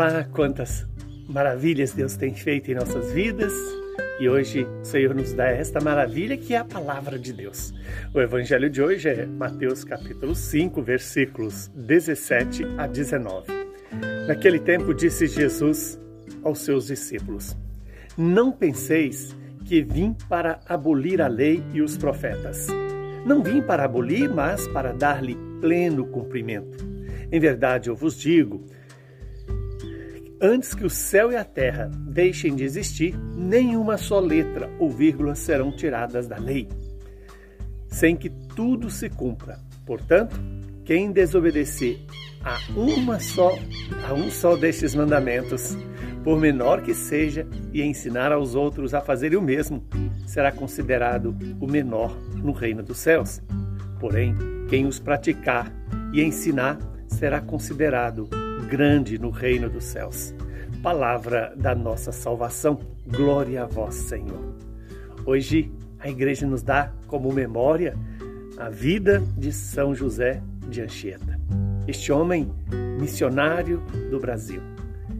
Olá, quantas maravilhas Deus tem feito em nossas vidas. E hoje o Senhor nos dá esta maravilha que é a palavra de Deus. O evangelho de hoje é Mateus capítulo 5, versículos 17 a 19. Naquele tempo disse Jesus aos seus discípulos: Não penseis que vim para abolir a lei e os profetas. Não vim para abolir, mas para dar-lhe pleno cumprimento. Em verdade, eu vos digo, Antes que o céu e a terra deixem de existir, nenhuma só letra ou vírgula serão tiradas da lei, sem que tudo se cumpra. Portanto, quem desobedecer a uma só, a um só destes mandamentos, por menor que seja, e ensinar aos outros a fazerem o mesmo, será considerado o menor no reino dos céus. Porém, quem os praticar e ensinar será considerado grande no reino dos céus. Palavra da nossa salvação, glória a vós, Senhor. Hoje a igreja nos dá como memória a vida de São José de Anchieta, este homem missionário do Brasil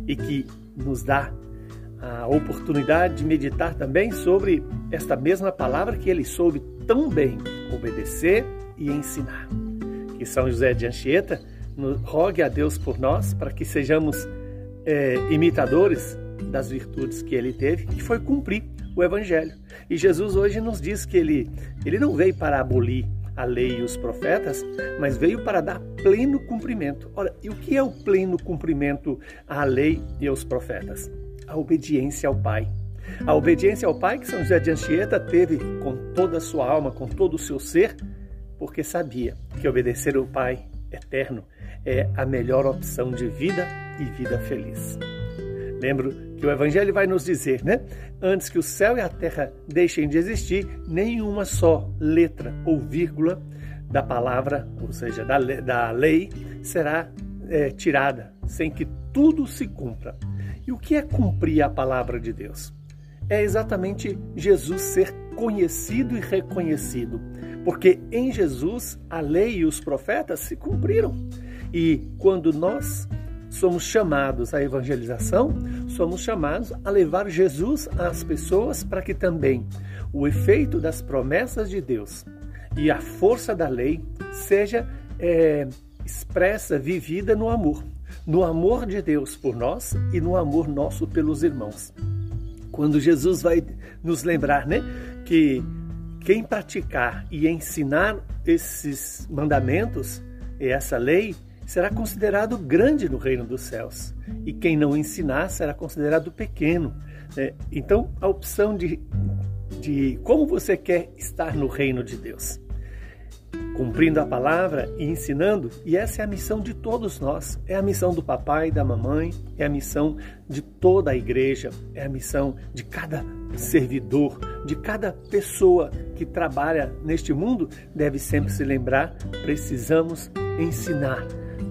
e que nos dá a oportunidade de meditar também sobre esta mesma palavra que ele soube tão bem obedecer e ensinar. Que São José de Anchieta rogue a Deus por nós para que sejamos é, imitadores das virtudes que ele teve, que foi cumprir o Evangelho. E Jesus hoje nos diz que ele, ele não veio para abolir a lei e os profetas, mas veio para dar pleno cumprimento. Ora, e o que é o pleno cumprimento à lei e aos profetas? A obediência ao Pai. A obediência ao Pai que São José de Anchieta teve com toda a sua alma, com todo o seu ser, porque sabia que obedecer ao Pai eterno é a melhor opção de vida e vida feliz. Lembro que o Evangelho vai nos dizer, né? Antes que o céu e a terra deixem de existir, nenhuma só letra ou vírgula da palavra, ou seja, da, da lei, será é, tirada, sem que tudo se cumpra. E o que é cumprir a palavra de Deus? É exatamente Jesus ser conhecido e reconhecido, porque em Jesus a lei e os profetas se cumpriram. E quando nós somos chamados à evangelização, somos chamados a levar Jesus às pessoas para que também o efeito das promessas de Deus e a força da lei seja é, expressa, vivida no amor, no amor de Deus por nós e no amor nosso pelos irmãos. Quando Jesus vai nos lembrar, né, que quem praticar e ensinar esses mandamentos e essa lei será considerado grande no reino dos céus, e quem não ensinar será considerado pequeno. Né? Então, a opção de, de como você quer estar no reino de Deus. Cumprindo a palavra e ensinando, e essa é a missão de todos nós, é a missão do papai da mamãe, é a missão de toda a igreja, é a missão de cada servidor, de cada pessoa que trabalha neste mundo, deve sempre se lembrar: precisamos ensinar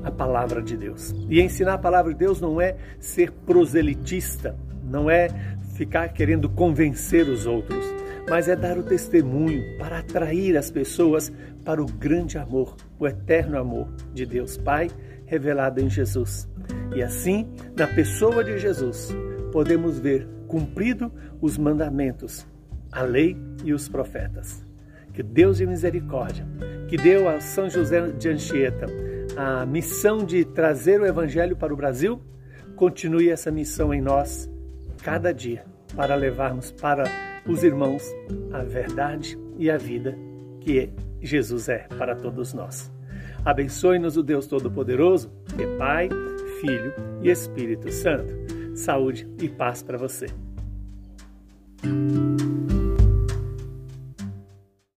a palavra de Deus. E ensinar a palavra de Deus não é ser proselitista, não é ficar querendo convencer os outros, mas é dar o testemunho para atrair as pessoas para o grande amor, o eterno amor de Deus Pai revelado em Jesus. E assim, na pessoa de Jesus, podemos ver cumprido os mandamentos, a lei e os profetas. Que Deus de misericórdia, que deu a São José de Anchieta a missão de trazer o Evangelho para o Brasil, continue essa missão em nós cada dia, para levarmos para os irmãos a verdade e a vida que Jesus é para todos nós. Abençoe-nos o Deus Todo-Poderoso, que é Pai, Filho e Espírito Santo. Saúde e paz para você.